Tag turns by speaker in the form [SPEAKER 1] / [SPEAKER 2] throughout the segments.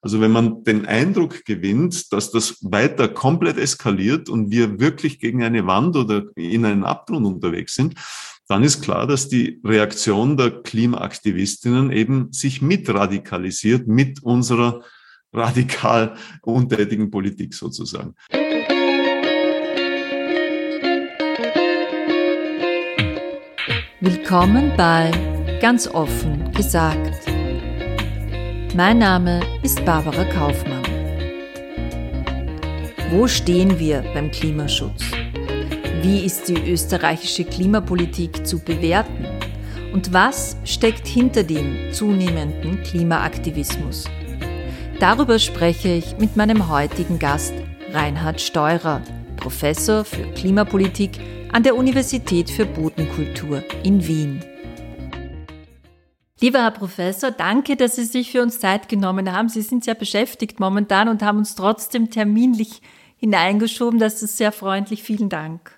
[SPEAKER 1] Also wenn man den Eindruck gewinnt, dass das weiter komplett eskaliert und wir wirklich gegen eine Wand oder in einen Abgrund unterwegs sind, dann ist klar, dass die Reaktion der Klimaaktivistinnen eben sich mit radikalisiert mit unserer radikal untätigen Politik sozusagen.
[SPEAKER 2] Willkommen bei Ganz offen gesagt mein Name ist Barbara Kaufmann. Wo stehen wir beim Klimaschutz? Wie ist die österreichische Klimapolitik zu bewerten? Und was steckt hinter dem zunehmenden Klimaaktivismus? Darüber spreche ich mit meinem heutigen Gast Reinhard Steurer, Professor für Klimapolitik an der Universität für Bodenkultur in Wien. Lieber Herr Professor, danke, dass Sie sich für uns Zeit genommen haben. Sie sind sehr beschäftigt momentan und haben uns trotzdem terminlich hineingeschoben. Das ist sehr freundlich. Vielen Dank.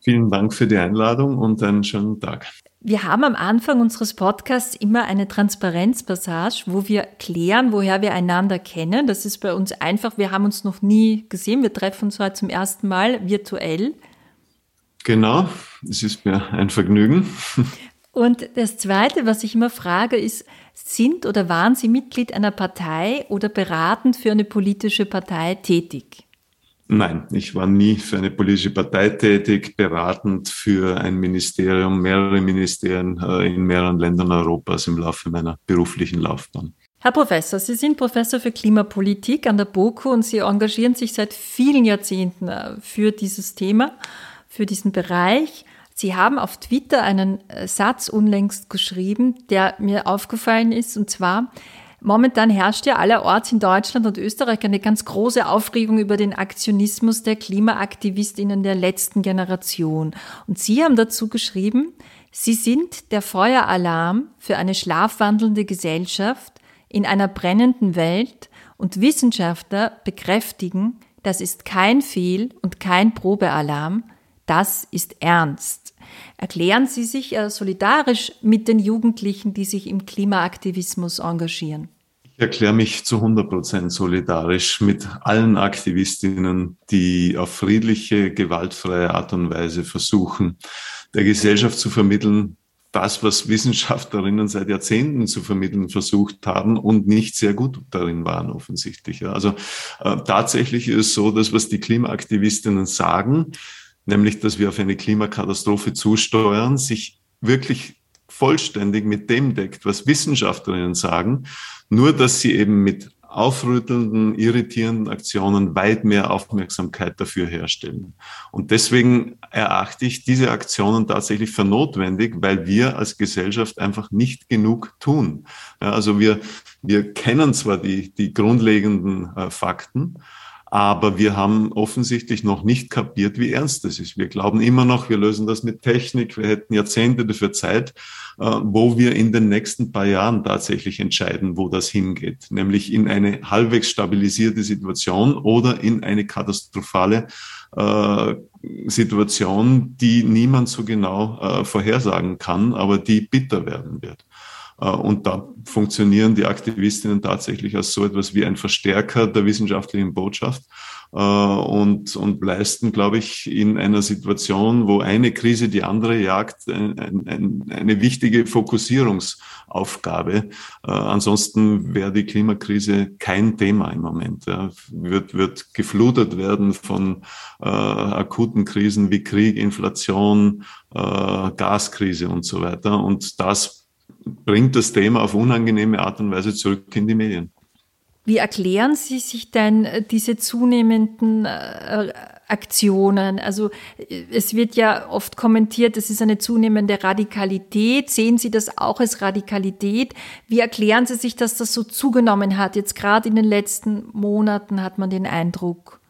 [SPEAKER 1] Vielen Dank für die Einladung und einen schönen Tag.
[SPEAKER 2] Wir haben am Anfang unseres Podcasts immer eine Transparenzpassage, wo wir klären, woher wir einander kennen. Das ist bei uns einfach. Wir haben uns noch nie gesehen. Wir treffen uns heute zum ersten Mal virtuell.
[SPEAKER 1] Genau, es ist mir ein Vergnügen.
[SPEAKER 2] Und das Zweite, was ich immer frage, ist, sind oder waren Sie Mitglied einer Partei oder beratend für eine politische Partei tätig?
[SPEAKER 1] Nein, ich war nie für eine politische Partei tätig, beratend für ein Ministerium, mehrere Ministerien äh, in mehreren Ländern Europas im Laufe meiner beruflichen Laufbahn.
[SPEAKER 2] Herr Professor, Sie sind Professor für Klimapolitik an der BOKU und Sie engagieren sich seit vielen Jahrzehnten äh, für dieses Thema, für diesen Bereich. Sie haben auf Twitter einen äh, Satz unlängst geschrieben, der mir aufgefallen ist, und zwar, Momentan herrscht ja allerorts in Deutschland und Österreich eine ganz große Aufregung über den Aktionismus der Klimaaktivistinnen der letzten Generation. Und Sie haben dazu geschrieben, Sie sind der Feueralarm für eine schlafwandelnde Gesellschaft in einer brennenden Welt und Wissenschaftler bekräftigen, das ist kein Fehl- und kein Probealarm, das ist ernst. Erklären Sie sich äh, solidarisch mit den Jugendlichen, die sich im Klimaaktivismus engagieren?
[SPEAKER 1] Ich erkläre mich zu 100 Prozent solidarisch mit allen Aktivistinnen, die auf friedliche, gewaltfreie Art und Weise versuchen, der Gesellschaft zu vermitteln, das, was Wissenschaftlerinnen seit Jahrzehnten zu vermitteln versucht haben und nicht sehr gut darin waren, offensichtlich. Also äh, tatsächlich ist es so, dass was die Klimaaktivistinnen sagen, nämlich dass wir auf eine Klimakatastrophe zusteuern, sich wirklich vollständig mit dem deckt, was Wissenschaftlerinnen sagen, nur dass sie eben mit aufrüttelnden, irritierenden Aktionen weit mehr Aufmerksamkeit dafür herstellen. Und deswegen erachte ich diese Aktionen tatsächlich für notwendig, weil wir als Gesellschaft einfach nicht genug tun. Ja, also wir, wir kennen zwar die, die grundlegenden äh, Fakten, aber wir haben offensichtlich noch nicht kapiert, wie ernst das ist. Wir glauben immer noch, wir lösen das mit Technik. Wir hätten Jahrzehnte dafür Zeit, äh, wo wir in den nächsten paar Jahren tatsächlich entscheiden, wo das hingeht. Nämlich in eine halbwegs stabilisierte Situation oder in eine katastrophale äh, Situation, die niemand so genau äh, vorhersagen kann, aber die bitter werden wird. Äh, und da funktionieren die Aktivistinnen tatsächlich als so etwas wie ein Verstärker der wissenschaftlichen Botschaft äh, und, und leisten, glaube ich, in einer Situation, wo eine Krise die andere jagt, ein, ein, eine wichtige Fokussierungsaufgabe. Äh, ansonsten wäre die Klimakrise kein Thema im Moment. Wird, wird geflutet werden von äh, akuten Krisen wie Krieg, Inflation, äh, Gaskrise und so weiter. Und das bringt das Thema auf unangenehme Art und Weise zurück in die Medien.
[SPEAKER 2] Wie erklären Sie sich denn äh, diese zunehmenden äh, Aktionen? Also äh, es wird ja oft kommentiert, es ist eine zunehmende Radikalität. Sehen Sie das auch als Radikalität? Wie erklären Sie sich, dass das so zugenommen hat? Jetzt gerade in den letzten Monaten hat man den Eindruck.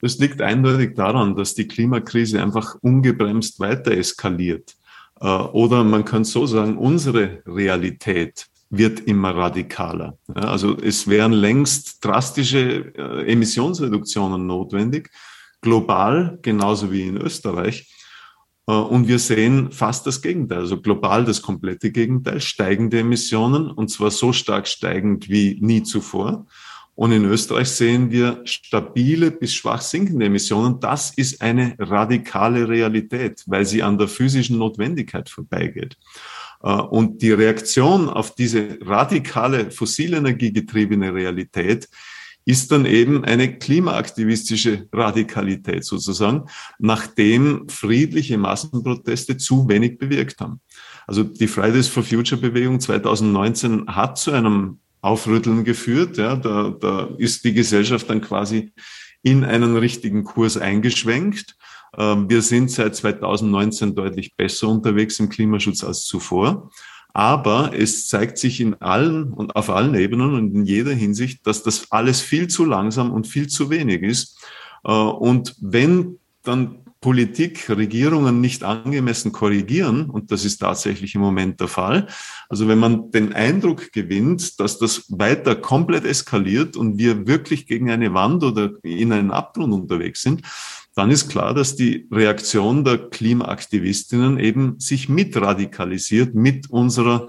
[SPEAKER 1] Das liegt eindeutig daran, dass die Klimakrise einfach ungebremst weiter eskaliert. Äh, oder man kann so sagen, unsere Realität wird immer radikaler. Also es wären längst drastische äh, Emissionsreduktionen notwendig, global genauso wie in Österreich. Äh, und wir sehen fast das Gegenteil, also global das komplette Gegenteil, steigende Emissionen und zwar so stark steigend wie nie zuvor. Und in Österreich sehen wir stabile bis schwach sinkende Emissionen. Das ist eine radikale Realität, weil sie an der physischen Notwendigkeit vorbeigeht. Äh, und die Reaktion auf diese radikale fossilenergiegetriebene Realität ist dann eben eine klimaaktivistische Radikalität sozusagen, nachdem friedliche Massenproteste zu wenig bewirkt haben. Also die Fridays for Future Bewegung 2019 hat zu einem Aufrütteln geführt. Ja, da, da ist die Gesellschaft dann quasi in einen richtigen Kurs eingeschwenkt. Ähm, wir sind seit 2019 deutlich besser unterwegs im Klimaschutz als zuvor. Aber es zeigt sich in allen und auf allen Ebenen und in jeder Hinsicht, dass das alles viel zu langsam und viel zu wenig ist. Äh, und wenn dann Politik, Regierungen nicht angemessen korrigieren, und das ist tatsächlich im Moment der Fall. Also wenn man den Eindruck gewinnt, dass das weiter komplett eskaliert und wir wirklich gegen eine Wand oder in einen Abgrund unterwegs sind, dann ist klar, dass die Reaktion der Klimaaktivistinnen eben sich mitradikalisiert mit unserer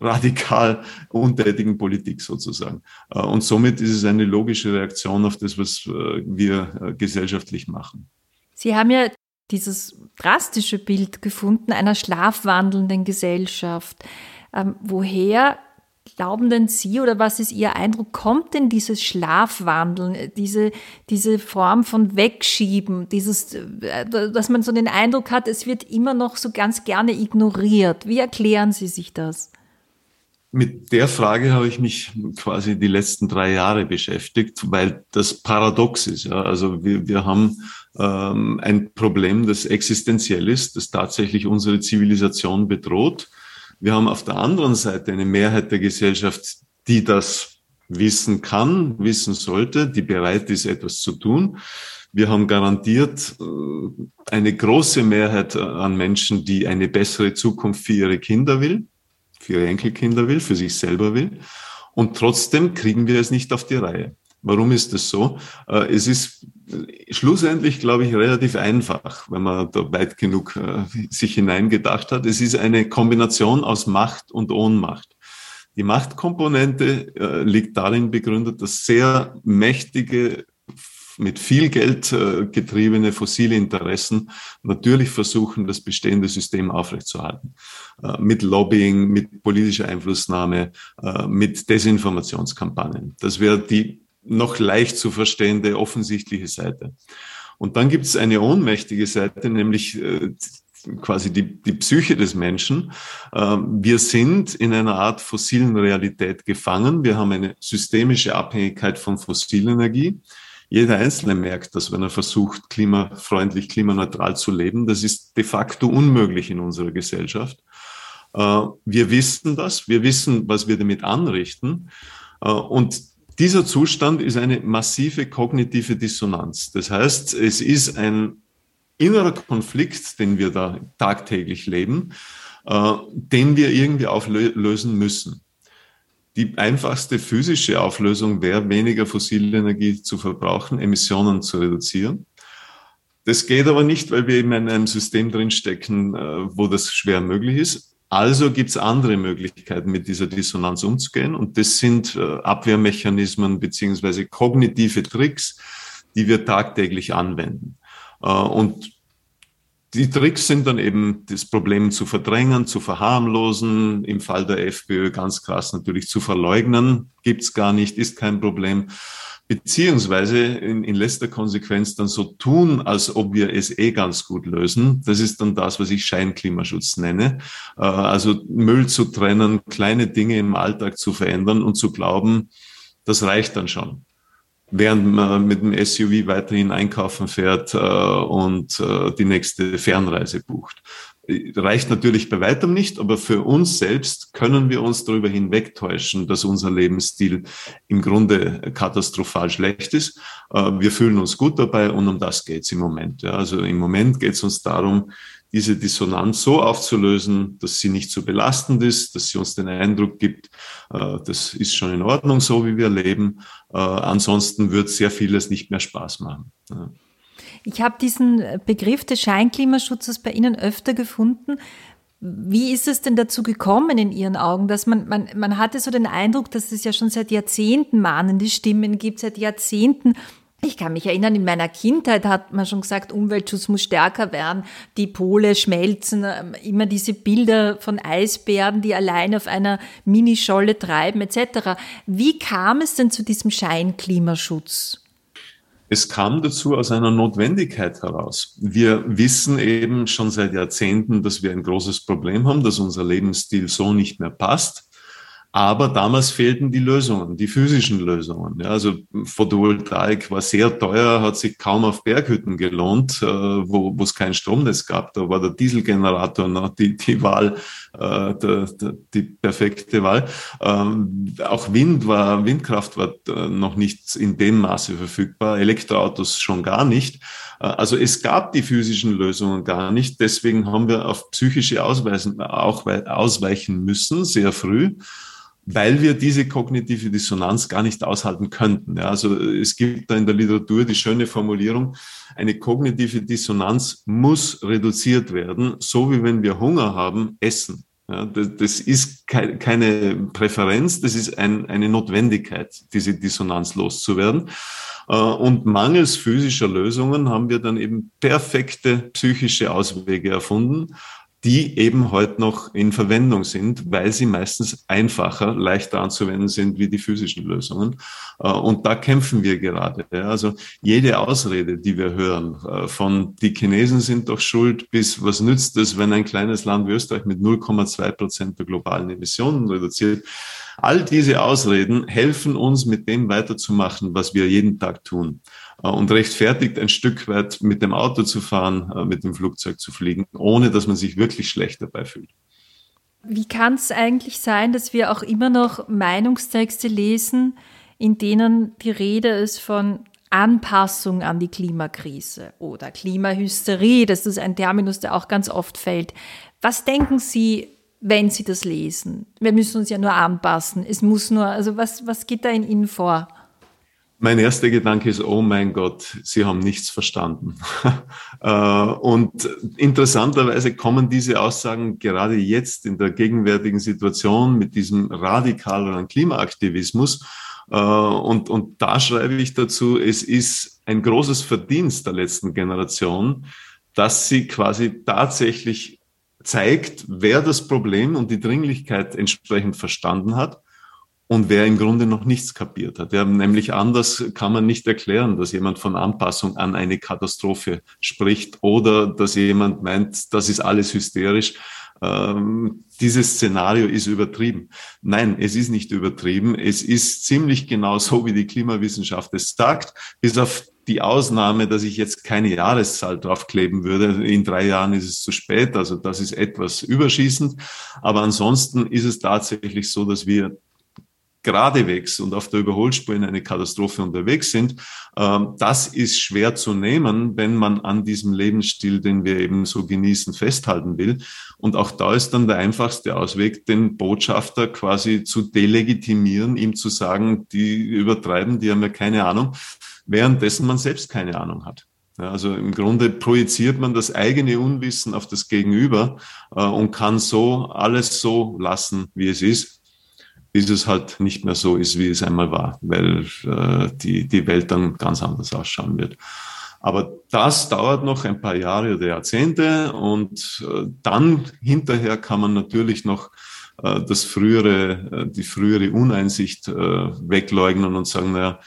[SPEAKER 1] radikal untätigen Politik sozusagen. Äh, und somit ist es eine logische Reaktion auf das, was äh, wir äh, gesellschaftlich machen.
[SPEAKER 2] Sie haben ja dieses drastische Bild gefunden einer schlafwandelnden Gesellschaft. Ähm, woher glauben denn Sie oder was ist Ihr Eindruck, kommt denn dieses Schlafwandeln, diese, diese Form von Wegschieben, dieses, äh, dass man so den Eindruck hat, es wird immer noch so ganz gerne ignoriert? Wie erklären Sie sich das?
[SPEAKER 1] Mit der Frage habe ich mich quasi die letzten drei Jahre beschäftigt, weil das paradox ist. Ja. Also wir, wir haben ähm, ein Problem, das existenziell ist, das tatsächlich unsere Zivilisation bedroht. Wir haben auf der anderen Seite eine Mehrheit der Gesellschaft, die das wissen kann, wissen sollte, die bereit ist, etwas zu tun. Wir haben garantiert äh, eine große Mehrheit an Menschen, die eine bessere Zukunft für ihre Kinder will, für ihre Enkelkinder will, für sich selber will. Und trotzdem kriegen wir es nicht auf die Reihe. Warum ist das so? Äh, es ist schlussendlich, glaube ich, relativ einfach, wenn man da weit genug äh, sich hineingedacht hat. Es ist eine Kombination aus Macht und Ohnmacht. Die Machtkomponente äh, liegt darin begründet, dass sehr mächtige, mit viel Geld getriebene fossile Interessen natürlich versuchen, das bestehende System aufrechtzuerhalten. Mit Lobbying, mit politischer Einflussnahme, mit Desinformationskampagnen. Das wäre die noch leicht zu verstehende offensichtliche Seite. Und dann gibt es eine ohnmächtige Seite, nämlich äh, quasi die, die Psyche des Menschen. Ähm, wir sind in einer Art fossilen Realität gefangen. Wir haben eine systemische Abhängigkeit von Fossilenergie. Jeder Einzelne merkt dass wenn er versucht, klimafreundlich, klimaneutral zu leben. Das ist de facto unmöglich in unserer Gesellschaft. Äh, wir wissen das. Wir wissen, was wir damit anrichten. Äh, und dieser Zustand ist eine massive kognitive Dissonanz. Das heißt, es ist ein innerer Konflikt, den wir da tagtäglich leben, äh, den wir irgendwie auflösen müssen. Die einfachste physische Auflösung wäre, weniger fossile Energie zu verbrauchen, Emissionen zu reduzieren. Das geht aber nicht, weil wir eben in einem System drinstecken, äh, wo das schwer möglich ist. Also gibt es andere Möglichkeiten, mit dieser Dissonanz umzugehen. Und das sind äh, Abwehrmechanismen beziehungsweise kognitive Tricks, die wir tagtäglich anwenden. Äh, und die Tricks sind dann eben, das Problem zu verdrängen, zu verharmlosen, im Fall der FPÖ ganz krass natürlich zu verleugnen, gibt's gar nicht, ist kein Problem beziehungsweise in, in letzter Konsequenz dann so tun, als ob wir es eh ganz gut lösen. Das ist dann das, was ich Scheinklimaschutz nenne. Äh, also Müll zu trennen, kleine Dinge im Alltag zu verändern und zu glauben, das reicht dann schon. Während man mit dem SUV weiterhin einkaufen fährt äh, und äh, die nächste Fernreise bucht reicht natürlich bei weitem nicht, aber für uns selbst können wir uns darüber hinwegtäuschen, dass unser Lebensstil im Grunde katastrophal schlecht ist. Äh, wir fühlen uns gut dabei und um das geht es im Moment. Also im Moment geht es uns darum, diese Dissonanz so aufzulösen, dass sie nicht so belastend ist, dass sie uns den Eindruck gibt, äh, das ist schon in Ordnung, so wie wir leben. Äh, ansonsten wird sehr vieles nicht mehr Spaß machen.
[SPEAKER 2] Ich habe diesen Begriff des Scheinklimaschutzes bei Ihnen öfter gefunden. Wie ist es denn dazu gekommen in Ihren Augen, dass man, man, man hatte so den Eindruck, dass es ja schon seit Jahrzehnten mahnende Stimmen gibt, seit Jahrzehnten ich kann mich erinnern, in meiner Kindheit hat man schon gesagt, Umweltschutz muss stärker werden, die Pole schmelzen, ähm, immer diese Bilder von Eisbären, die allein auf einer Minischolle treiben etc. Wie kam es denn zu diesem Scheinklimaschutz?
[SPEAKER 1] Es kam dazu aus einer Notwendigkeit heraus. Wir wissen eben schon seit Jahrzehnten, dass wir ein großes Problem haben, dass unser Lebensstil so nicht mehr passt. Aber damals fehlten die Lösungen, die physischen Lösungen. Ja, also Photovoltaik war sehr teuer, hat sich kaum auf Berghütten gelohnt, äh, wo, es kein Stromnetz gab. Da war der Dieselgenerator noch die, die Wahl, äh, der, der, die perfekte Wahl. Ähm, auch Wind war, Windkraft war äh, noch nicht in dem Maße verfügbar, Elektroautos schon gar nicht. Also es gab die physischen Lösungen gar nicht. Deswegen haben wir auf psychische Ausweisen auch ausweichen müssen, sehr früh weil wir diese kognitive Dissonanz gar nicht aushalten könnten. Ja, also es gibt da in der Literatur die schöne Formulierung, eine kognitive Dissonanz muss reduziert werden, so wie wenn wir Hunger haben, essen. Ja, das, das ist keine Präferenz, das ist ein, eine Notwendigkeit, diese Dissonanz loszuwerden. Äh, und mangels physischer Lösungen haben wir dann eben perfekte psychische Auswege erfunden die eben heute noch in Verwendung sind, weil sie meistens einfacher, leichter anzuwenden sind wie die physischen Lösungen. Äh, und da kämpfen wir gerade. Also jede Ausrede, die wir hören, äh, von die Chinesen sind doch schuld bis was nützt es, wenn ein kleines Land wie Österreich mit 0,2 Prozent der globalen Emissionen reduziert, All diese Ausreden helfen uns, mit dem weiterzumachen, was wir jeden Tag tun. Äh, und rechtfertigt ein Stück weit mit dem Auto zu fahren, äh, mit dem Flugzeug zu fliegen, ohne dass man sich wirklich schlecht dabei fühlt.
[SPEAKER 2] Wie kann es eigentlich sein, dass wir auch immer noch Meinungstexte lesen, in denen die Rede ist von Anpassung an die Klimakrise oder Klimahysterie? Das ist ein Terminus, der auch ganz oft fällt. Was denken Sie, wenn Sie das lesen? Wir müssen uns ja nur anpassen. Es muss nur, also was, was geht da in Ihnen vor?
[SPEAKER 1] Mein erster Gedanke ist, oh mein Gott, Sie haben nichts verstanden. Äh, und interessanterweise kommen diese Aussagen gerade jetzt in der gegenwärtigen Situation mit diesem radikaleren Klimaaktivismus. Äh, und, und da schreibe ich dazu, es ist ein großes Verdienst der letzten Generation, dass sie quasi tatsächlich zeigt, wer das Problem und die Dringlichkeit entsprechend verstanden hat und wer im Grunde noch nichts kapiert hat. Ja, nämlich anders kann man nicht erklären, dass jemand von Anpassung an eine Katastrophe spricht oder dass jemand meint, das ist alles hysterisch. Ähm, dieses Szenario ist übertrieben. Nein, es ist nicht übertrieben. Es ist ziemlich genau so, wie die Klimawissenschaft es sagt, bis auf die Ausnahme, dass ich jetzt keine Jahreszahl draufkleben würde. In drei Jahren ist es zu spät. Also das ist etwas überschießend. Aber ansonsten ist es tatsächlich so, dass wir geradewegs und auf der Überholspur in eine Katastrophe unterwegs sind. Ähm, das ist schwer zu nehmen, wenn man an diesem Lebensstil, den wir eben so genießen, festhalten will. Und auch da ist dann der einfachste Ausweg, den Botschafter quasi zu delegitimieren, ihm zu sagen, die übertreiben, die haben ja keine Ahnung währenddessen man selbst keine Ahnung hat. Also im Grunde projiziert man das eigene Unwissen auf das Gegenüber äh, und kann so alles so lassen, wie es ist, bis es halt nicht mehr so ist, wie es einmal war, weil äh, die, die Welt dann ganz anders ausschauen wird. Aber das dauert noch ein paar Jahre oder Jahrzehnte und äh, dann hinterher kann man natürlich noch äh, das frühere, äh, die frühere Uneinsicht äh, wegleugnen und sagen, naja,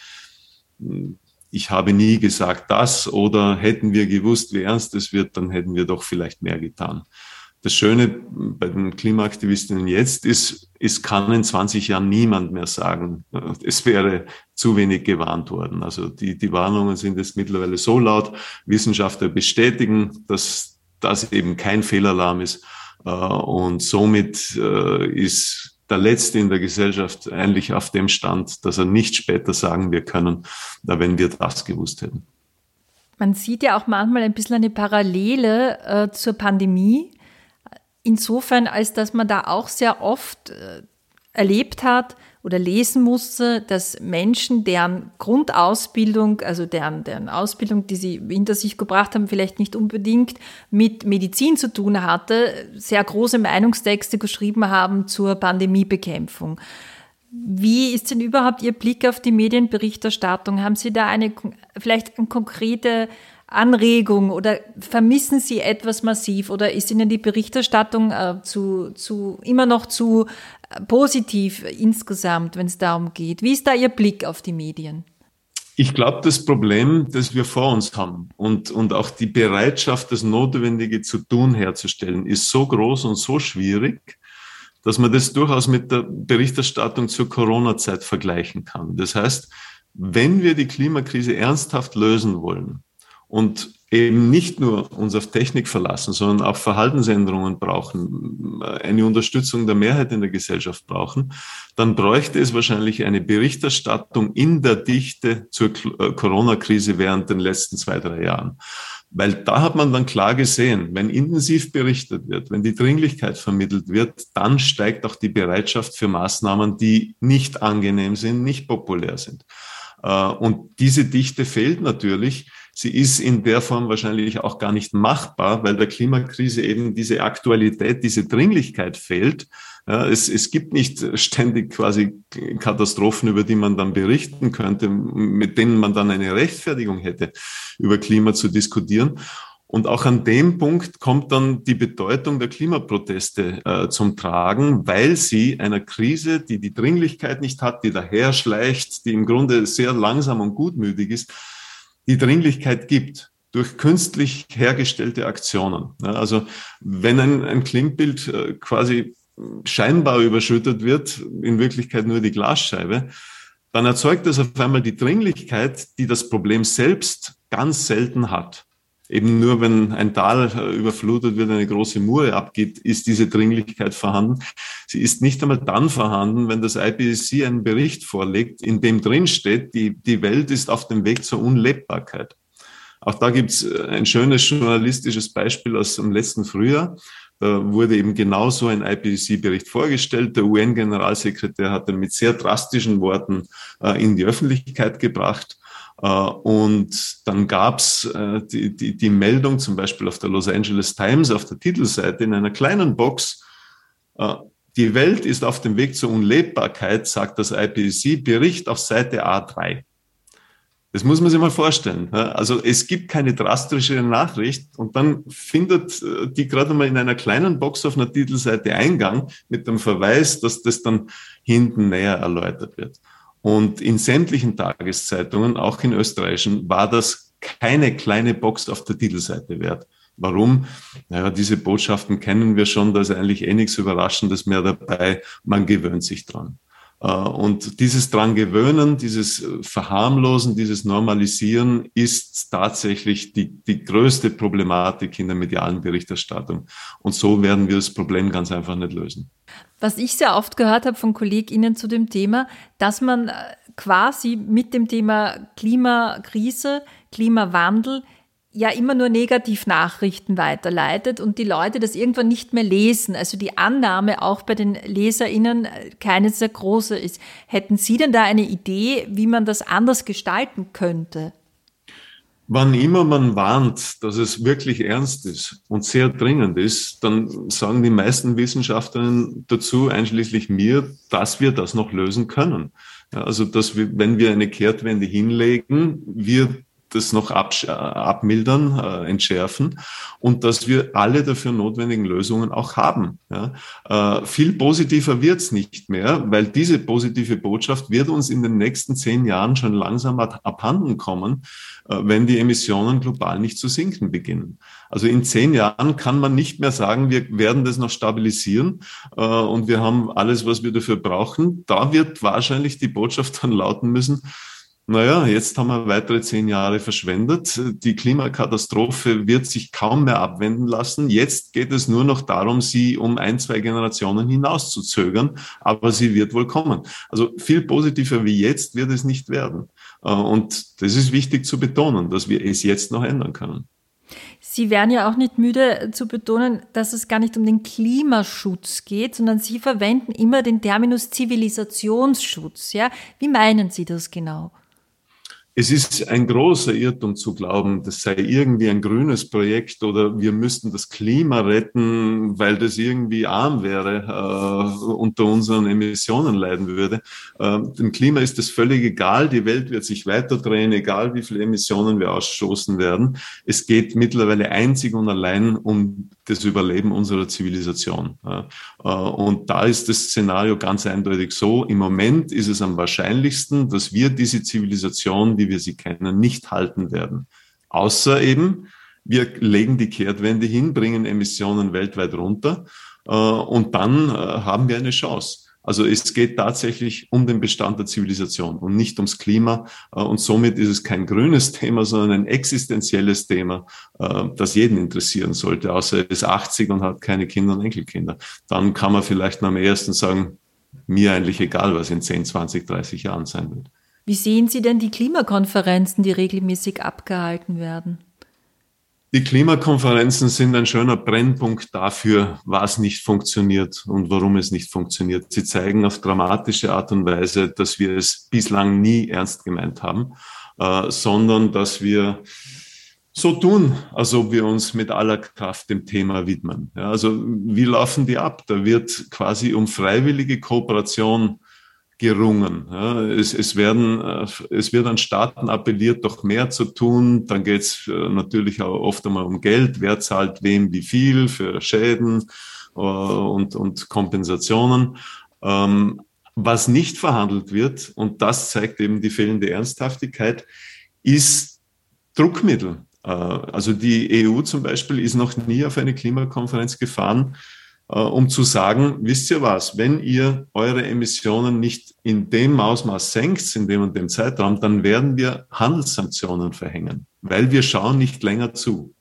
[SPEAKER 1] ich habe nie gesagt das oder hätten wir gewusst, wie ernst es wird, dann hätten wir doch vielleicht mehr getan. Das Schöne bei den Klimaaktivistinnen jetzt ist, es kann in 20 Jahren niemand mehr sagen, es wäre zu wenig gewarnt worden. Also die, die Warnungen sind jetzt mittlerweile so laut, Wissenschaftler bestätigen, dass das eben kein Fehlalarm ist. Äh, und somit äh, ist der Letzte in der Gesellschaft eigentlich auf dem Stand, dass er nicht später sagen wir können, wenn wir das gewusst hätten.
[SPEAKER 2] Man sieht ja auch manchmal ein bisschen eine Parallele äh, zur Pandemie. Insofern, als dass man da auch sehr oft äh, erlebt hat, oder lesen musste, dass Menschen, deren Grundausbildung, also deren, deren Ausbildung, die sie hinter sich gebracht haben, vielleicht nicht unbedingt mit Medizin zu tun hatte, sehr große Meinungstexte geschrieben haben zur Pandemiebekämpfung. Wie ist denn überhaupt Ihr Blick auf die Medienberichterstattung? Haben Sie da eine vielleicht eine konkrete Anregung oder vermissen Sie etwas massiv oder ist Ihnen die Berichterstattung äh, zu, zu, immer noch zu äh, positiv insgesamt, wenn es darum geht? Wie ist da Ihr Blick auf die Medien?
[SPEAKER 1] Ich glaube, das Problem, das wir vor uns haben und, und auch die Bereitschaft, das Notwendige zu tun, herzustellen, ist so groß und so schwierig, dass man das durchaus mit der Berichterstattung zur Corona-Zeit vergleichen kann. Das heißt, wenn wir die Klimakrise ernsthaft lösen wollen, und eben nicht nur uns auf Technik verlassen, sondern auch Verhaltensänderungen brauchen, eine Unterstützung der Mehrheit in der Gesellschaft brauchen, dann bräuchte es wahrscheinlich eine Berichterstattung in der Dichte zur äh, Corona-Krise während den letzten zwei, drei Jahren. Weil da hat man dann klar gesehen, wenn intensiv berichtet wird, wenn die Dringlichkeit vermittelt wird, dann steigt auch die Bereitschaft für Maßnahmen, die nicht angenehm sind, nicht populär sind. Äh, und diese Dichte fehlt natürlich Sie ist in der Form wahrscheinlich auch gar nicht machbar, weil der Klimakrise eben diese Aktualität, diese Dringlichkeit fehlt. Ja, es, es gibt nicht ständig quasi Katastrophen, über die man dann berichten könnte, mit denen man dann eine Rechtfertigung hätte, über Klima zu diskutieren. Und auch an dem Punkt kommt dann die Bedeutung der Klimaproteste äh, zum Tragen, weil sie einer Krise, die die Dringlichkeit nicht hat, die daher schleicht, die im Grunde sehr langsam und gutmütig ist, die Dringlichkeit gibt durch künstlich hergestellte Aktionen. also wenn ein, ein Klingbild äh, quasi scheinbar überschüttet wird, in Wirklichkeit nur die Glasscheibe, dann erzeugt das auf einmal die Dringlichkeit, die das Problem selbst ganz selten hat. Eben nur wenn ein Tal äh, überflutet wird, eine große Mure abgeht, ist diese Dringlichkeit vorhanden. Sie ist nicht einmal dann vorhanden, wenn das IPCC einen Bericht vorlegt, in dem drin steht, die, die Welt ist auf dem Weg zur Unlebbarkeit. Auch da gibt es äh, ein schönes journalistisches Beispiel aus dem letzten Frühjahr. Da wurde eben genau so ein IPCC-Bericht vorgestellt. Der UN-Generalsekretär hat den mit sehr drastischen Worten äh, in die Öffentlichkeit gebracht. Äh, und dann gab's äh, die, die, die Meldung zum Beispiel auf der Los Angeles Times auf der Titelseite in einer kleinen Box, äh, die Welt ist auf dem Weg zur Unlebbarkeit, sagt das IPCC, Bericht auf Seite A3. Das muss man sich mal vorstellen. Also es gibt keine drastische Nachricht und dann findet die gerade mal in einer kleinen Box auf einer Titelseite Eingang mit dem Verweis, dass das dann hinten näher erläutert wird. Und in sämtlichen Tageszeitungen, auch in österreichischen, war das keine kleine Box auf der Titelseite wert. Warum? Naja, diese Botschaften kennen wir schon, da ist eigentlich eh nichts Überraschendes mehr dabei. Man gewöhnt sich dran. Äh, und dieses dran gewöhnen, dieses Verharmlosen, dieses Normalisieren ist tatsächlich die, die größte Problematik in der medialen Berichterstattung. Und so werden wir das Problem ganz einfach nicht lösen.
[SPEAKER 2] Was ich sehr oft gehört habe von KollegInnen zu dem Thema, dass man äh, quasi mit dem Thema Klimakrise, Klimawandel ja immer nur Negativnachrichten weiterleitet und die Leute das irgendwann nicht mehr lesen. Also die Annahme auch bei den LeserInnen keine sehr große ist. Hätten Sie denn da eine Idee, wie man das anders gestalten könnte?
[SPEAKER 1] Wann immer man warnt, dass es wirklich ernst ist und sehr dringend ist, dann sagen die meisten Wissenschaftlerinnen dazu, einschließlich mir, dass wir das noch lösen können. Ja, also, dass wir, wenn wir eine Kehrtwende hinlegen, wir das noch abmildern, äh, entschärfen und dass wir alle dafür notwendigen Lösungen auch haben. Ja. Äh, viel positiver wird's nicht mehr, weil diese positive Botschaft wird uns in den nächsten zehn Jahren schon langsam abhanden kommen, äh, wenn die Emissionen global nicht zu sinken beginnen. Also in zehn Jahren kann man nicht mehr sagen, wir werden das noch stabilisieren äh, und wir haben alles, was wir dafür brauchen. Da wird wahrscheinlich die Botschaft dann lauten müssen, naja, jetzt haben wir weitere zehn Jahre verschwendet. Die Klimakatastrophe wird sich kaum mehr abwenden lassen. Jetzt geht es nur noch darum, sie um ein, zwei Generationen hinaus zu zögern, aber sie wird wohl kommen. Also viel positiver wie jetzt wird es nicht werden. Äh, und das ist wichtig zu betonen, dass wir es jetzt noch ändern können.
[SPEAKER 2] Sie werden ja auch nicht müde zu betonen, dass es gar nicht um den Klimaschutz geht, sondern Sie verwenden immer den Terminus Zivilisationsschutz. Ja? Wie meinen Sie das genau?
[SPEAKER 1] Es ist ein großer Irrtum zu glauben, das sei irgendwie ein grünes Projekt oder wir müssten das Klima retten, weil das irgendwie arm wäre, äh, unter unseren Emissionen leiden würde. Äh, dem Klima ist das völlig egal. Die Welt wird sich weiter drehen, egal wie viele Emissionen wir ausstoßen werden. Es geht mittlerweile einzig und allein um das Überleben unserer Zivilisation. Äh, und da ist das Szenario ganz eindeutig so. Im Moment ist es am wahrscheinlichsten, dass wir diese Zivilisation, wie wir sie kennen, nicht halten werden. Außer eben, wir legen die Kehrtwende hin, bringen Emissionen weltweit runter äh, und dann äh, haben wir eine Chance. Also es geht tatsächlich um den Bestand der Zivilisation und nicht ums Klima. Äh, und somit ist es kein grünes Thema, sondern ein existenzielles Thema, das jeden interessieren sollte, außer er ist 80 und hat keine Kinder und Enkelkinder. Dann kann man vielleicht am ersten sagen, mir eigentlich egal, was in 10, 20, 30 Jahren sein wird.
[SPEAKER 2] Wie sehen Sie denn die Klimakonferenzen, die regelmäßig abgehalten werden?
[SPEAKER 1] Die Klimakonferenzen sind ein schöner Brennpunkt dafür, was nicht funktioniert und warum es nicht funktioniert. Sie zeigen auf dramatische Art und Weise, dass wir es bislang nie ernst gemeint haben, äh, sondern dass wir so tun, als ob wir uns mit aller Kraft dem Thema widmen. Ja, also wie laufen die ab? Da wird quasi um freiwillige Kooperation gerungen. Ja, es, es, werden, äh, es wird an Staaten appelliert, doch mehr zu tun. Dann geht es äh, natürlich auch oft einmal um Geld. Wer zahlt wem wie viel für Schäden äh, und, und Kompensationen. Ähm, was nicht verhandelt wird, und das zeigt eben die fehlende Ernsthaftigkeit, ist Druckmittel. Also die EU zum Beispiel ist noch nie auf eine Klimakonferenz gefahren, um zu sagen, wisst ihr was, wenn ihr eure Emissionen nicht in dem Ausmaß senkt, in dem und dem Zeitraum, dann werden wir Handelssanktionen verhängen, weil wir schauen nicht länger zu.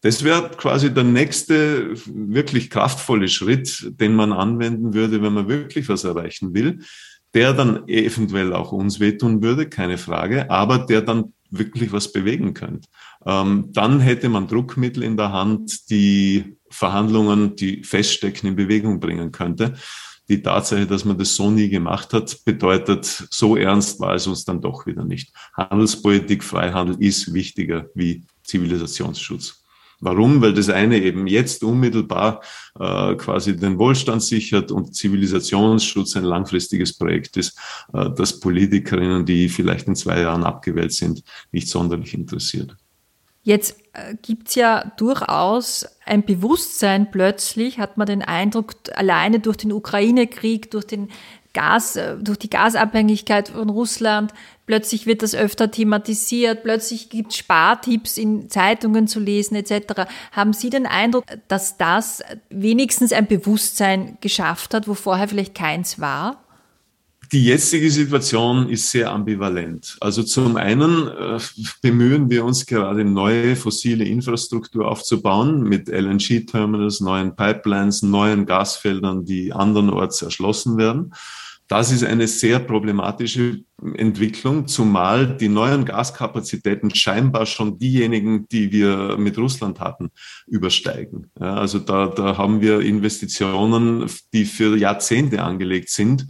[SPEAKER 1] Das wäre quasi der nächste wirklich kraftvolle Schritt, den man anwenden würde, wenn man wirklich was erreichen will, der dann eventuell auch uns wehtun würde, keine Frage, aber der dann wirklich was bewegen könnte. Ähm, dann hätte man Druckmittel in der Hand, die Verhandlungen, die feststecken, in Bewegung bringen könnte. Die Tatsache, dass man das so nie gemacht hat, bedeutet, so ernst war es uns dann doch wieder nicht. Handelspolitik, Freihandel ist wichtiger wie Zivilisationsschutz. Warum? Weil das eine eben jetzt unmittelbar äh, quasi den Wohlstand sichert und Zivilisationsschutz ein langfristiges Projekt ist, äh, das Politikerinnen, die vielleicht in zwei Jahren abgewählt sind, nicht sonderlich interessiert.
[SPEAKER 2] Jetzt äh, gibt's ja durchaus ein Bewusstsein plötzlich, hat man den Eindruck, alleine durch den Ukraine-Krieg, durch den Gas, äh, durch die Gasabhängigkeit von Russland, plötzlich wird das öfter thematisiert, plötzlich gibt's Spartipps in Zeitungen zu lesen etc. Haben Sie den Eindruck, dass das wenigstens ein Bewusstsein geschafft hat, wo vorher vielleicht keins war?
[SPEAKER 1] Die jetzige Situation ist sehr ambivalent. Also zum einen äh, bemühen wir uns gerade neue fossile Infrastruktur aufzubauen mit LNG-Terminals, neuen Pipelines, neuen Gasfeldern, die andernorts erschlossen werden. Das ist eine sehr problematische Entwicklung, zumal die neuen Gaskapazitäten scheinbar schon diejenigen, die wir mit Russland hatten, übersteigen. Ja, also da, da haben wir Investitionen, die für Jahrzehnte angelegt sind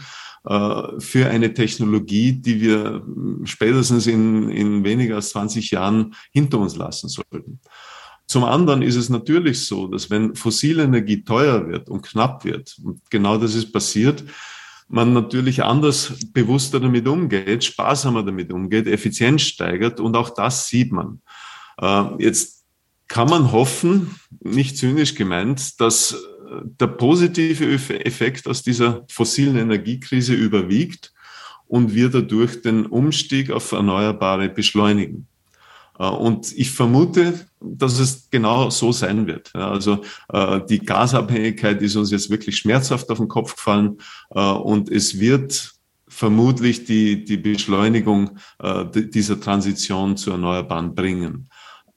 [SPEAKER 1] für eine Technologie, die wir spätestens in, in weniger als 20 Jahren hinter uns lassen sollten. Zum anderen ist es natürlich so, dass wenn fossile Energie teuer wird und knapp wird, und genau das ist passiert, man natürlich anders bewusster damit umgeht, sparsamer damit umgeht, Effizienz steigert und auch das sieht man. Äh, jetzt kann man hoffen, nicht zynisch gemeint, dass der positive Effekt aus dieser fossilen Energiekrise überwiegt und wir dadurch den Umstieg auf Erneuerbare beschleunigen. Äh, und ich vermute, dass es genau so sein wird. Also äh, die Gasabhängigkeit ist uns jetzt wirklich schmerzhaft auf den Kopf gefallen äh, und es wird vermutlich die, die Beschleunigung dieser Transition zu Erneuerbaren bringen.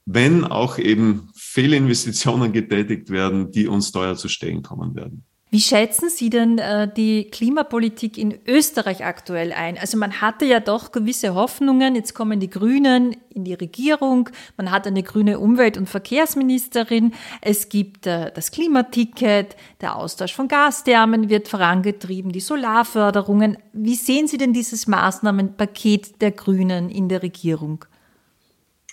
[SPEAKER 1] Wenn auch eben Fehlinvestitionen getätigt werden, die uns teuer zu stehen kommen werden.
[SPEAKER 2] Wie schätzen Sie denn äh, die Klimapolitik in Österreich aktuell ein? Also man hatte ja doch gewisse Hoffnungen. Jetzt kommen die Grünen in die Regierung. Man hat eine grüne Umwelt- und Verkehrsministerin. Es gibt äh, das Klimaticket. Der Austausch von Gasthermen wird vorangetrieben. Die Solarförderungen. Wie sehen Sie denn dieses Maßnahmenpaket der Grünen in der Regierung?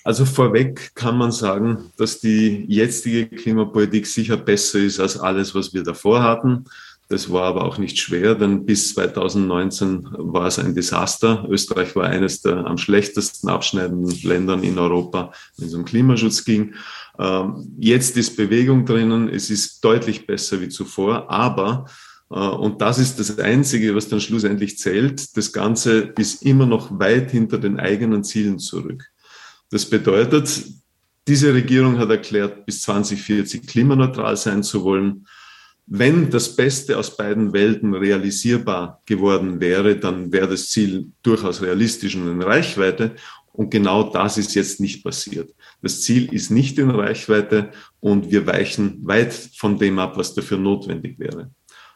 [SPEAKER 1] Also vorweg kann man sagen, dass die jetzige Klimapolitik sicher besser ist als alles, was wir davor hatten. Das war aber auch nicht schwer, denn bis 2019 war es ein Desaster. Österreich war eines der am schlechtesten abschneidenden Ländern in Europa, wenn es um Klimaschutz ging. Ähm, jetzt ist Bewegung drinnen. Es ist deutlich besser wie zuvor, aber äh, und das ist das Einzige, was dann schlussendlich zählt. Das Ganze ist immer noch weit hinter den eigenen Zielen zurück. Das bedeutet, diese Regierung hat erklärt, bis 2040 klimaneutral sein zu wollen. Wenn das Beste aus beiden Welten realisierbar geworden wäre, dann wäre das Ziel durchaus realistisch und in Reichweite. Und genau das ist jetzt nicht passiert. Das Ziel ist nicht in Reichweite und wir weichen weit von dem ab, was dafür notwendig wäre.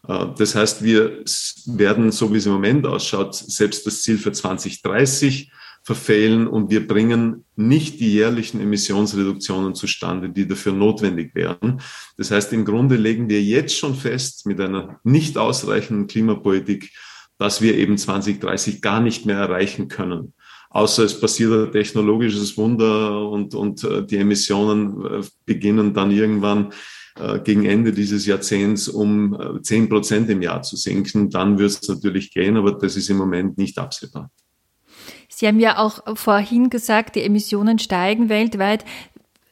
[SPEAKER 1] Äh, das heißt, wir werden, so wie es im Moment ausschaut, selbst das Ziel für 2030 verfehlen und wir bringen nicht die jährlichen Emissionsreduktionen zustande, die dafür notwendig wären. Das heißt, im Grunde legen wir jetzt schon fest mit einer nicht ausreichenden Klimapolitik, dass wir eben 2030 gar nicht mehr erreichen können. Außer es passiert ein technologisches Wunder und, und äh, die Emissionen äh, beginnen dann irgendwann äh, gegen Ende dieses Jahrzehnts um zehn Prozent im Jahr zu sinken. Dann wird es natürlich gehen, aber das ist im Moment nicht absehbar.
[SPEAKER 2] Sie haben ja auch vorhin gesagt, die Emissionen steigen weltweit.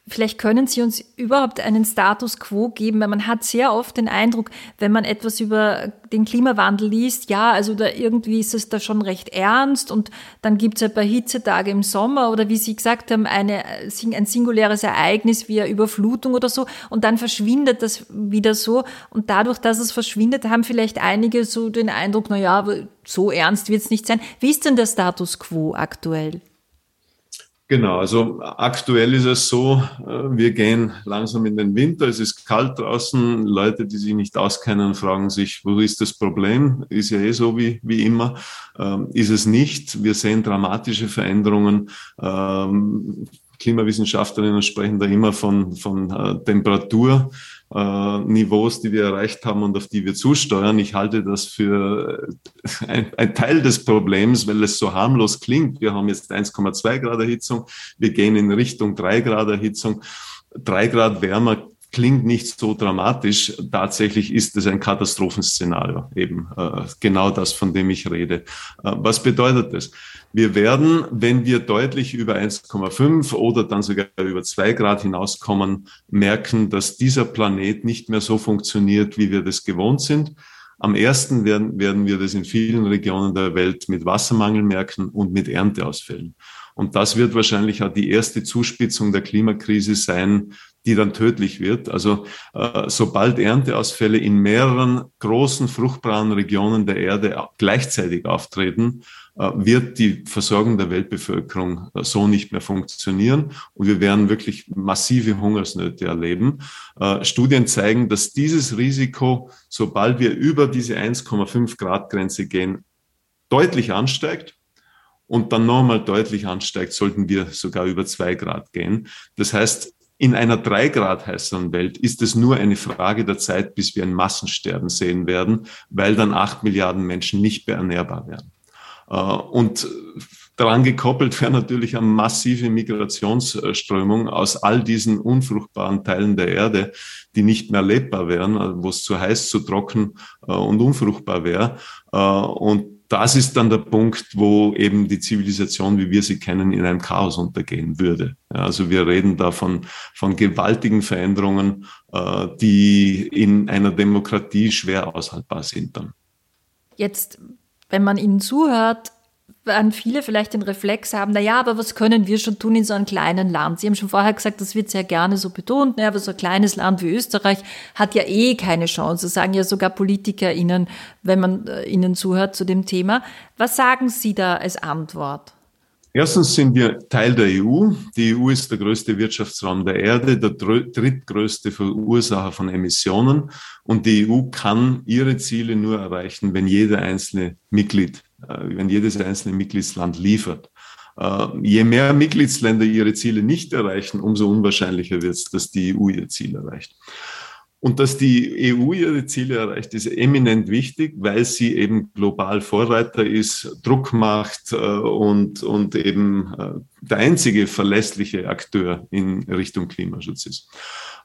[SPEAKER 2] Vielleicht können Sie uns überhaupt einen Status quo geben, weil man hat sehr oft den Eindruck, wenn man etwas über den Klimawandel liest, ja, also da irgendwie ist es da schon recht ernst und dann gibt es ein paar Hitzetage im Sommer oder wie Sie gesagt haben, eine, ein singuläres Ereignis wie eine Überflutung oder so und dann verschwindet das wieder so und dadurch, dass es verschwindet, haben vielleicht einige so den Eindruck, na ja, so ernst wird es nicht sein. Wie ist denn der Status quo aktuell?
[SPEAKER 1] Genau, also aktuell ist es so, äh, wir gehen langsam in den Winter, es ist kalt draußen, Leute, die sich nicht auskennen, fragen sich, wo ist das Problem? Ist ja eh so wie, wie immer. Ähm, ist es nicht. Wir sehen dramatische Veränderungen. Ähm, Klimawissenschaftlerinnen sprechen da immer von, von äh, Temperatur äh, Niveaus, die wir erreicht haben und auf die wir zusteuern. Ich halte das für ein, ein Teil des Problems, weil es so harmlos klingt. Wir haben jetzt 1,2 Grad Erhitzung, wir gehen in Richtung 3 Grad Erhitzung. 3 Grad wärmer klingt nicht so dramatisch. Tatsächlich ist es ein Katastrophenszenario, eben äh, genau das, von dem ich rede. Äh, was bedeutet das? Wir werden, wenn wir deutlich über 1,5 oder dann sogar über 2 Grad hinauskommen, merken, dass dieser Planet nicht mehr so funktioniert, wie wir das gewohnt sind. Am ersten werden, werden wir das in vielen Regionen der Welt mit Wassermangel merken und mit Ernteausfällen. Und das wird wahrscheinlich auch die erste Zuspitzung der Klimakrise sein, die dann tödlich wird. Also äh, sobald Ernteausfälle in mehreren großen fruchtbaren Regionen der Erde gleichzeitig auftreten, äh, wird die Versorgung der Weltbevölkerung äh, so nicht mehr funktionieren und wir werden wirklich massive Hungersnöte erleben. Äh, Studien zeigen, dass dieses Risiko, sobald wir über diese 1,5 Grad Grenze gehen, deutlich ansteigt und dann nochmal deutlich ansteigt, sollten wir sogar über zwei Grad gehen. Das heißt, in einer drei Grad heißeren Welt ist es nur eine Frage der Zeit, bis wir ein Massensterben sehen werden, weil dann acht Milliarden Menschen nicht mehr ernährbar werden. Äh, und daran gekoppelt wäre natürlich eine massive Migrationsströmung aus all diesen unfruchtbaren Teilen der Erde, die nicht mehr lebbar wären, äh, wo es zu heiß, zu trocken äh, und unfruchtbar wäre. Und das ist dann der Punkt, wo eben die Zivilisation, wie wir sie kennen, in einem Chaos untergehen würde. Also wir reden da von, von gewaltigen Veränderungen, die in einer Demokratie schwer aushaltbar sind dann.
[SPEAKER 2] Jetzt wenn man ihnen zuhört, werden viele vielleicht den Reflex haben, na ja, aber was können wir schon tun in so einem kleinen Land? Sie haben schon vorher gesagt, das wird sehr gerne so betont, naja, aber so ein kleines Land wie Österreich hat ja eh keine Chance, das sagen ja sogar PolitikerInnen, wenn man äh, ihnen zuhört zu dem Thema. Was sagen Sie da als Antwort?
[SPEAKER 1] Erstens sind wir Teil der EU. Die EU ist der größte Wirtschaftsraum der Erde, der drittgrößte Verursacher von Emissionen. Und die EU kann ihre Ziele nur erreichen, wenn jeder einzelne Mitglied, wenn jedes einzelne Mitgliedsland liefert. Äh, je mehr Mitgliedsländer ihre Ziele nicht erreichen, umso unwahrscheinlicher wird es, dass die EU ihr Ziel erreicht. Und dass die EU ihre Ziele erreicht, ist eminent wichtig, weil sie eben global Vorreiter ist, Druck macht äh, und, und eben äh, der einzige verlässliche Akteur in Richtung Klimaschutz ist.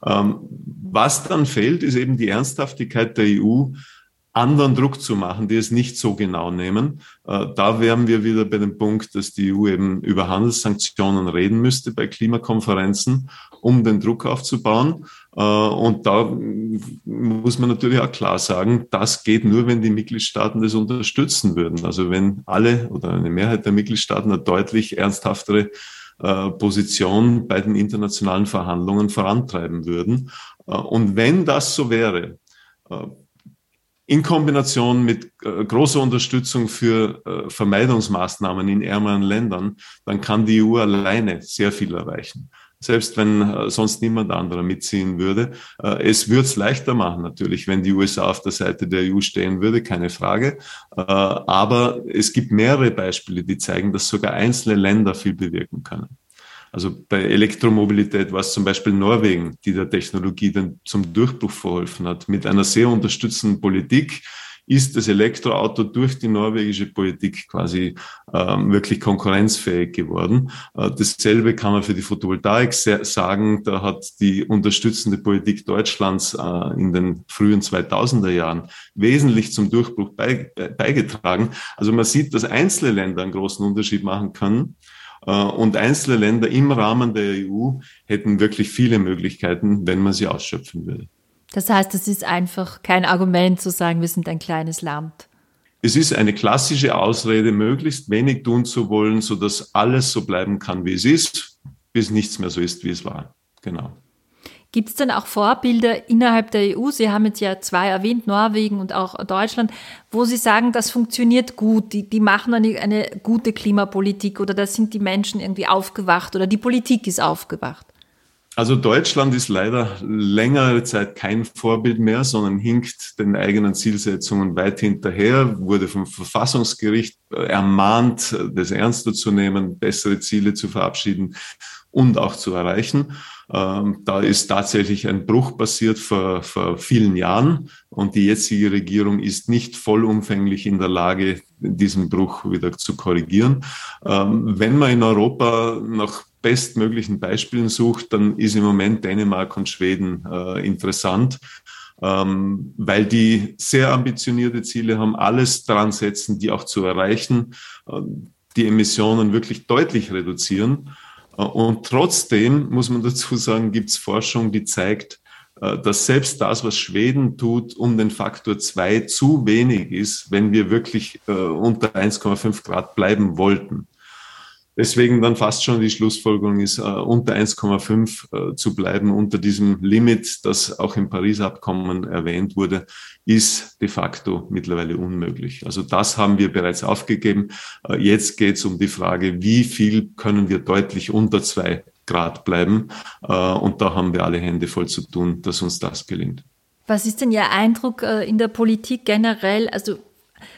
[SPEAKER 1] Ähm, was dann fehlt, ist eben die Ernsthaftigkeit der EU, anderen Druck zu machen, die es nicht so genau nehmen. Äh, da wären wir wieder bei dem Punkt, dass die EU eben über Handelssanktionen reden müsste bei Klimakonferenzen, um den Druck aufzubauen. Äh, und da muss man natürlich auch klar sagen, das geht nur, wenn die Mitgliedstaaten das unterstützen würden. Also wenn alle oder eine Mehrheit der Mitgliedstaaten eine deutlich ernsthaftere äh, Position bei den internationalen Verhandlungen vorantreiben würden. Und wenn das so wäre, in Kombination mit äh, großer Unterstützung für äh, Vermeidungsmaßnahmen in ärmeren Ländern, dann kann die EU alleine sehr viel erreichen. Selbst wenn äh, sonst niemand anderer mitziehen würde. Äh, es würde es leichter machen, natürlich, wenn die USA auf der Seite der EU stehen würde, keine Frage. Äh, aber es gibt mehrere Beispiele, die zeigen, dass sogar einzelne Länder viel bewirken können. Also bei Elektromobilität war es zum Beispiel Norwegen, die der Technologie dann zum Durchbruch verholfen hat. Mit einer sehr unterstützenden Politik ist das Elektroauto durch die norwegische Politik quasi ähm, wirklich konkurrenzfähig geworden. Äh, dasselbe kann man für die Photovoltaik sagen. Da hat die unterstützende Politik Deutschlands äh, in den frühen 2000er Jahren wesentlich zum Durchbruch bei, beigetragen. Also man sieht, dass einzelne Länder einen großen Unterschied machen können. Äh, und einzelne Länder im Rahmen der EU hätten wirklich viele Möglichkeiten, wenn man sie ausschöpfen würde.
[SPEAKER 2] Das heißt, es ist einfach kein Argument zu sagen, wir sind ein kleines Land.
[SPEAKER 1] Es ist eine klassische Ausrede, möglichst wenig tun zu wollen, sodass alles so bleiben kann, wie es ist, bis nichts mehr so ist, wie es war. Genau.
[SPEAKER 2] Gibt es denn auch Vorbilder innerhalb der EU? Sie haben jetzt ja zwei erwähnt, Norwegen und auch Deutschland, wo Sie sagen, das funktioniert gut, die, die machen eine, eine gute Klimapolitik oder da sind die Menschen irgendwie aufgewacht oder die Politik ist aufgewacht?
[SPEAKER 1] Also Deutschland ist leider längere Zeit kein Vorbild mehr, sondern hinkt den eigenen Zielsetzungen weit hinterher, wurde vom Verfassungsgericht ermahnt, das ernster zu nehmen, bessere Ziele zu verabschieden und auch zu erreichen. Ähm, da ist tatsächlich ein Bruch passiert vor, vor vielen Jahren und die jetzige Regierung ist nicht vollumfänglich in der Lage, diesen Bruch wieder zu korrigieren. Ähm, wenn man in Europa nach bestmöglichen Beispielen sucht, dann ist im Moment Dänemark und Schweden äh, interessant ähm, weil die sehr ambitionierte Ziele haben, alles dran setzen, die auch zu erreichen, äh, die Emissionen wirklich deutlich reduzieren. Äh, und trotzdem muss man dazu sagen, gibt es Forschung, die zeigt, äh, dass selbst das, was Schweden tut, um den Faktor zwei zu wenig ist, wenn wir wirklich äh, unter 1,5 Grad bleiben wollten. Deswegen dann fast schon die Schlussfolgerung ist, äh, unter 1,5 äh, zu bleiben, unter diesem Limit, das auch im Paris-Abkommen erwähnt wurde, ist de facto mittlerweile unmöglich. Also das haben wir bereits aufgegeben. Äh, jetzt geht es um die Frage, wie viel können wir deutlich unter zwei Grad bleiben. Und da haben wir alle Hände voll zu tun, dass uns das gelingt.
[SPEAKER 2] Was ist denn Ihr Eindruck in der Politik generell? Also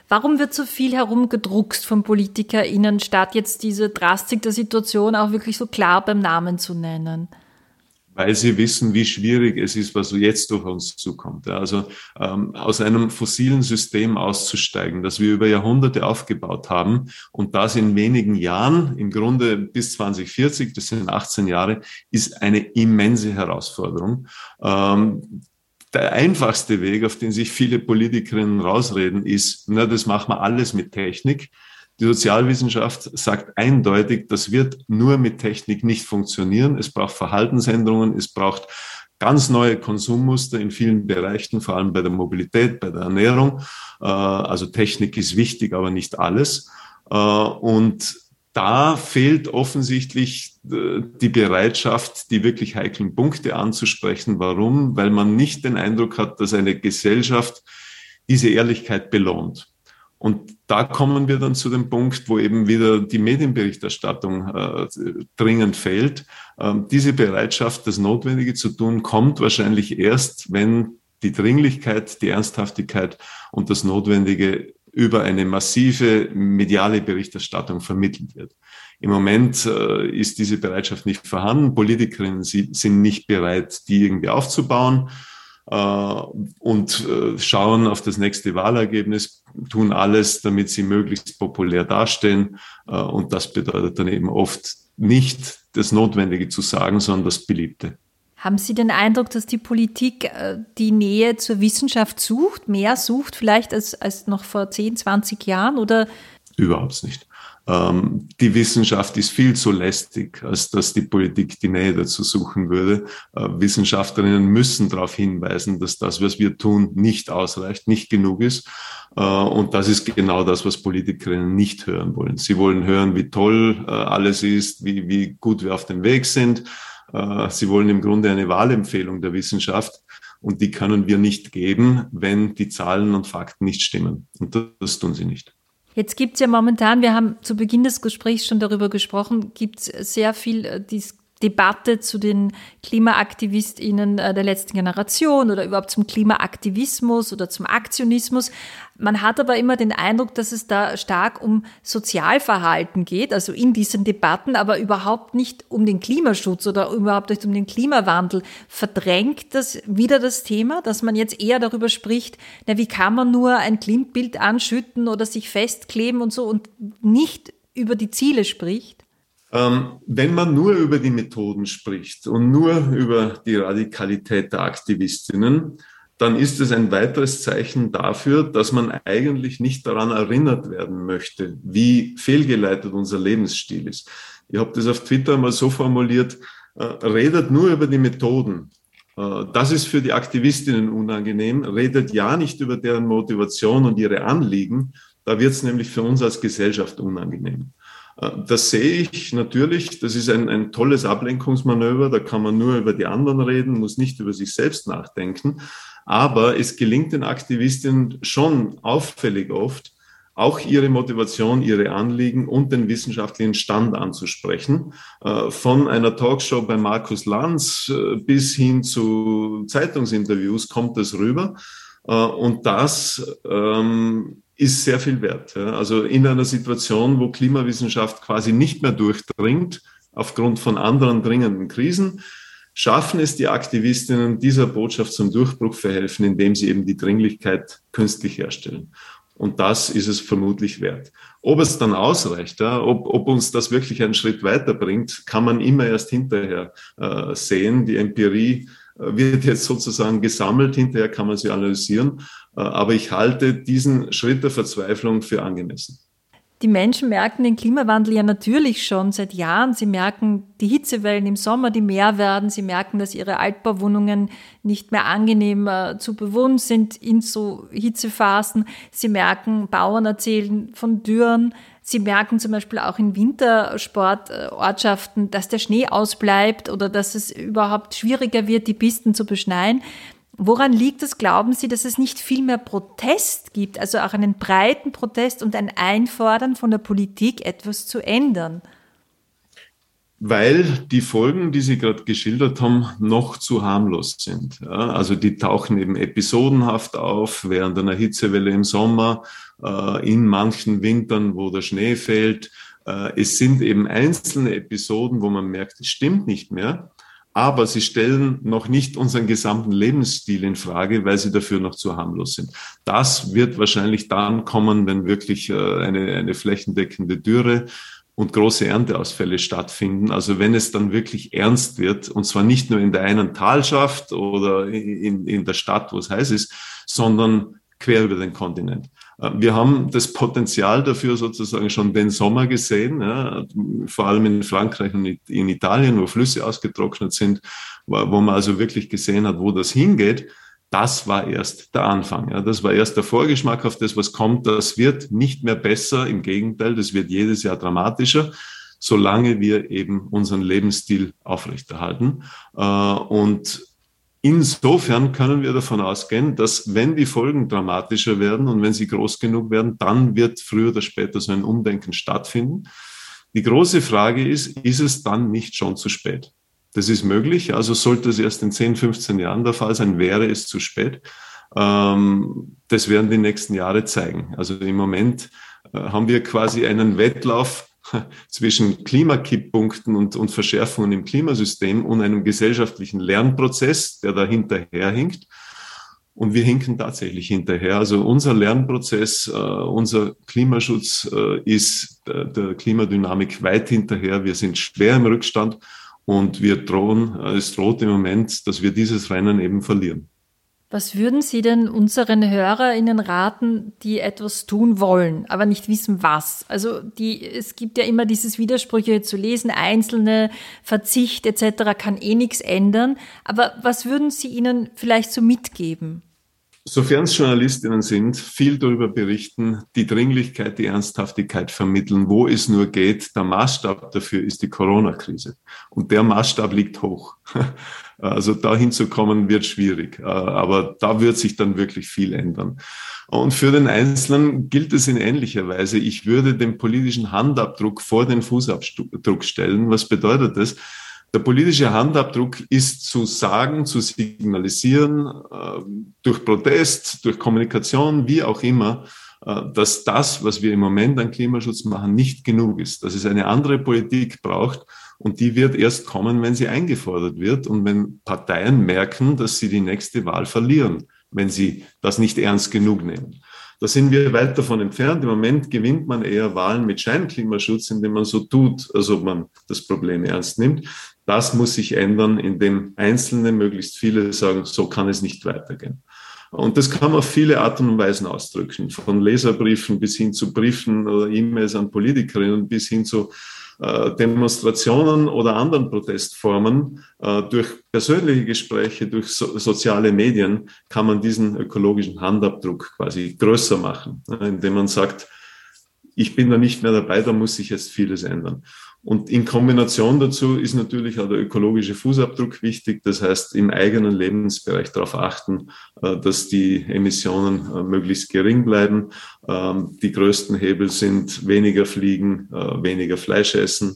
[SPEAKER 2] Warum wird so viel herumgedruckst von PolitikerInnen, statt jetzt diese Drastik der Situation auch wirklich so klar beim Namen zu nennen?
[SPEAKER 1] weil sie wissen, wie schwierig es ist, was jetzt durch uns zukommt. Also ähm, aus einem fossilen System auszusteigen, das wir über Jahrhunderte aufgebaut haben und das in wenigen Jahren, im Grunde bis 2040, das sind 18 Jahre, ist eine immense Herausforderung. Ähm, der einfachste Weg, auf den sich viele Politikerinnen rausreden, ist, na, das machen wir alles mit Technik. Die Sozialwissenschaft sagt eindeutig, das wird nur mit Technik nicht funktionieren. Es braucht Verhaltensänderungen, es braucht ganz neue Konsummuster in vielen Bereichen, vor allem bei der Mobilität, bei der Ernährung. Äh, also Technik ist wichtig, aber nicht alles. Äh, und da fehlt offensichtlich äh, die Bereitschaft, die wirklich heiklen Punkte anzusprechen. Warum? Weil man nicht den Eindruck hat, dass eine Gesellschaft diese Ehrlichkeit belohnt. Und da kommen wir dann zu dem Punkt, wo eben wieder die Medienberichterstattung äh, dringend fehlt. Ähm, diese Bereitschaft, das Notwendige zu tun, kommt wahrscheinlich erst, wenn die Dringlichkeit, die Ernsthaftigkeit und das Notwendige über eine massive mediale Berichterstattung vermittelt wird. Im Moment äh, ist diese Bereitschaft nicht vorhanden. Politikerinnen sind nicht bereit, die irgendwie aufzubauen äh, und äh, schauen auf das nächste Wahlergebnis, tun alles, damit sie möglichst populär dastehen. Äh, und das bedeutet dann eben oft nicht das Notwendige zu sagen, sondern das Beliebte.
[SPEAKER 2] Haben Sie den Eindruck, dass die Politik äh, die Nähe zur Wissenschaft sucht, mehr sucht vielleicht als, als noch vor 10, 20 Jahren oder?
[SPEAKER 1] Überhaupt nicht. Ähm, die Wissenschaft ist viel zu lästig, als dass die Politik die Nähe dazu suchen würde. Äh, Wissenschaftlerinnen müssen darauf hinweisen, dass das, was wir tun, nicht ausreicht, nicht genug ist. Äh, und das ist genau das, was Politikerinnen nicht hören wollen. Sie wollen hören, wie toll äh, alles ist, wie, wie gut wir auf dem Weg sind. Sie wollen im Grunde eine Wahlempfehlung der Wissenschaft. Und die können wir nicht geben, wenn die Zahlen und Fakten nicht stimmen. Und das tun sie nicht.
[SPEAKER 2] Jetzt gibt es ja momentan, wir haben zu Beginn des Gesprächs schon darüber gesprochen, gibt es sehr viel äh, dies Debatte zu den KlimaaktivistInnen äh, der letzten Generation oder überhaupt zum Klimaaktivismus oder zum Aktionismus. Man hat aber immer den Eindruck, dass es da stark um Sozialverhalten geht, also in diesen Debatten, aber überhaupt nicht um den Klimaschutz oder überhaupt nicht um den Klimawandel. Verdrängt das wieder das Thema, dass man jetzt eher darüber spricht, na, wie kann man nur ein Klimmbild anschütten oder sich festkleben und so und nicht über die Ziele spricht?
[SPEAKER 1] Ähm, wenn man nur über die Methoden spricht und nur über die Radikalität der Aktivistinnen, dann ist es ein weiteres Zeichen dafür, dass man eigentlich nicht daran erinnert werden möchte, wie fehlgeleitet unser Lebensstil ist. Ich habe das auf Twitter mal so formuliert, äh, redet nur über die Methoden. Äh, das ist für die Aktivistinnen unangenehm. Redet ja nicht über deren Motivation und ihre Anliegen. Da wird es nämlich für uns als Gesellschaft unangenehm. Äh, das sehe ich natürlich. Das ist ein, ein tolles Ablenkungsmanöver. Da kann man nur über die anderen reden, muss nicht über sich selbst nachdenken. Aber es gelingt den Aktivistinnen schon auffällig oft, auch ihre Motivation, ihre Anliegen und den wissenschaftlichen Stand anzusprechen. Äh, von einer Talkshow bei Markus Lanz äh, bis hin zu Zeitungsinterviews kommt das rüber. Und das ähm, ist sehr viel wert. Ja. Also in einer Situation, wo Klimawissenschaft quasi nicht mehr durchdringt, aufgrund von anderen dringenden Krisen, schaffen es die Aktivistinnen, dieser Botschaft zum Durchbruch verhelfen, indem sie eben die Dringlichkeit künstlich herstellen. Und das ist es vermutlich wert. Ob es dann ausreicht, ja, ob, ob uns das wirklich einen Schritt weiterbringt, kann man immer erst hinterher äh, sehen. Die Empirie wird jetzt sozusagen gesammelt, hinterher kann man sie analysieren. Äh, aber ich halte diesen Schritt der Verzweiflung für angemessen.
[SPEAKER 2] Die Menschen merken den Klimawandel ja natürlich schon seit Jahren. Sie merken die Hitzewellen im Sommer, die mehr werden. Sie merken, dass ihre Altbauwohnungen nicht mehr angenehm äh, zu bewohnen sind in so Hitzephasen. Sie merken, Bauern erzählen von Dürren. Sie merken zum Beispiel auch in Wintersportortschaften, dass der Schnee ausbleibt oder dass es überhaupt schwieriger wird, die Pisten zu beschneien. Woran liegt es, glauben Sie, dass es nicht viel mehr Protest gibt, also auch einen breiten Protest und ein Einfordern von der Politik, etwas zu ändern?
[SPEAKER 1] Weil die Folgen, die Sie gerade geschildert haben, noch zu harmlos sind. Ja, also die tauchen eben episodenhaft auf während einer Hitzewelle im Sommer äh, in manchen Wintern, wo der Schnee fällt. Äh, es sind eben einzelne Episoden, wo man merkt, es stimmt nicht mehr. Aber sie stellen noch nicht unseren gesamten Lebensstil in Frage, weil sie dafür noch zu harmlos sind. Das wird wahrscheinlich dann kommen, wenn wirklich äh, eine, eine flächendeckende Dürre und große Ernteausfälle stattfinden. Also wenn es dann wirklich ernst wird, und zwar nicht nur in der einen Talschaft oder in, in der Stadt, wo es heiß ist, sondern quer über den Kontinent. Äh, wir haben das Potenzial dafür sozusagen schon den Sommer gesehen, ja, vor allem in Frankreich und in Italien, wo Flüsse ausgetrocknet sind, wo man also wirklich gesehen hat, wo das hingeht. Das war erst der Anfang. Ja. Das war erst der Vorgeschmack auf das, was kommt. Das wird nicht mehr besser. Im Gegenteil, das wird jedes Jahr dramatischer, solange wir eben unseren Lebensstil aufrechterhalten. Äh, und Insofern können wir davon ausgehen, dass wenn die Folgen dramatischer werden und wenn sie groß genug werden, dann wird früher oder später so ein Umdenken stattfinden. Die große Frage ist, ist es dann nicht schon zu spät? Das ist möglich. Also sollte es erst in 10, 15 Jahren der Fall sein, wäre es zu spät. Ähm, das werden die nächsten Jahre zeigen. Also im Moment äh, haben wir quasi einen Wettlauf zwischen Klimakipppunkten und, und Verschärfungen im Klimasystem und einem gesellschaftlichen Lernprozess, der da hinterherhinkt. Und wir hinken tatsächlich hinterher. Also unser Lernprozess, äh, unser Klimaschutz äh, ist der, der Klimadynamik weit hinterher. Wir sind schwer im Rückstand und wir drohen, äh, es droht im Moment, dass wir dieses Rennen eben verlieren.
[SPEAKER 2] Was würden Sie denn unseren HörerInnen raten, die etwas tun wollen, aber nicht wissen, was? Also die, es gibt ja immer dieses Widersprüche zu lesen, einzelne Verzicht etc. kann eh nichts ändern. Aber was würden Sie ihnen vielleicht so mitgeben?
[SPEAKER 1] Sofern es Journalistinnen sind, viel darüber berichten, die Dringlichkeit, die Ernsthaftigkeit vermitteln, wo es nur geht. Der Maßstab dafür ist die Corona-Krise. Und der Maßstab liegt hoch. Also dahin zu kommen wird schwierig. Aber da wird sich dann wirklich viel ändern. Und für den Einzelnen gilt es in ähnlicher Weise. Ich würde den politischen Handabdruck vor den Fußabdruck stellen. Was bedeutet das? Der politische Handabdruck ist zu sagen, zu signalisieren, äh, durch Protest, durch Kommunikation, wie auch immer, äh, dass das, was wir im Moment an Klimaschutz machen, nicht genug ist, dass es eine andere Politik braucht und die wird erst kommen, wenn sie eingefordert wird und wenn Parteien merken, dass sie die nächste Wahl verlieren, wenn sie das nicht ernst genug nehmen. Da sind wir weit davon entfernt. Im Moment gewinnt man eher Wahlen mit Scheinklimaschutz, indem man so tut, als ob man das Problem ernst nimmt. Das muss sich ändern, indem Einzelne, möglichst viele sagen, so kann es nicht weitergehen. Und das kann man auf viele Arten und Weisen ausdrücken, von Leserbriefen bis hin zu Briefen oder E-Mails an Politikerinnen bis hin zu äh, Demonstrationen oder anderen Protestformen. Äh, durch persönliche Gespräche, durch so, soziale Medien kann man diesen ökologischen Handabdruck quasi größer machen, indem man sagt, ich bin da nicht mehr dabei, da muss sich jetzt vieles ändern. Und in Kombination dazu ist natürlich auch der ökologische Fußabdruck wichtig. Das heißt, im eigenen Lebensbereich darauf achten, äh, dass die Emissionen äh, möglichst gering bleiben. Ähm, die größten Hebel sind weniger fliegen, äh, weniger Fleisch essen,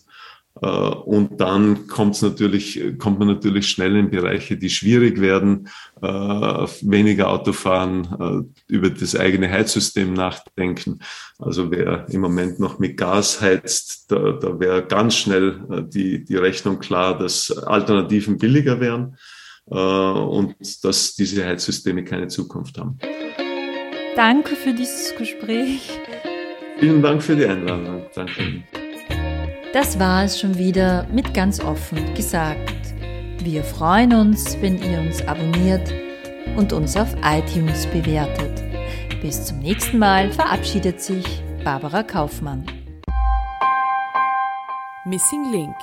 [SPEAKER 1] und dann kommt natürlich, kommt man natürlich schnell in Bereiche, die schwierig werden, äh, weniger Autofahren, äh, über das eigene Heizsystem nachdenken. Also wer im Moment noch mit Gas heizt, da, da wäre ganz schnell die, die Rechnung klar, dass Alternativen billiger wären und dass diese Heizsysteme keine Zukunft haben.
[SPEAKER 2] Danke für dieses Gespräch.
[SPEAKER 1] Vielen Dank für die Einladung. Danke.
[SPEAKER 2] Das war es schon wieder mit ganz offen gesagt. Wir freuen uns, wenn ihr uns abonniert und uns auf iTunes bewertet. Bis zum nächsten Mal verabschiedet sich Barbara Kaufmann.
[SPEAKER 3] Missing Link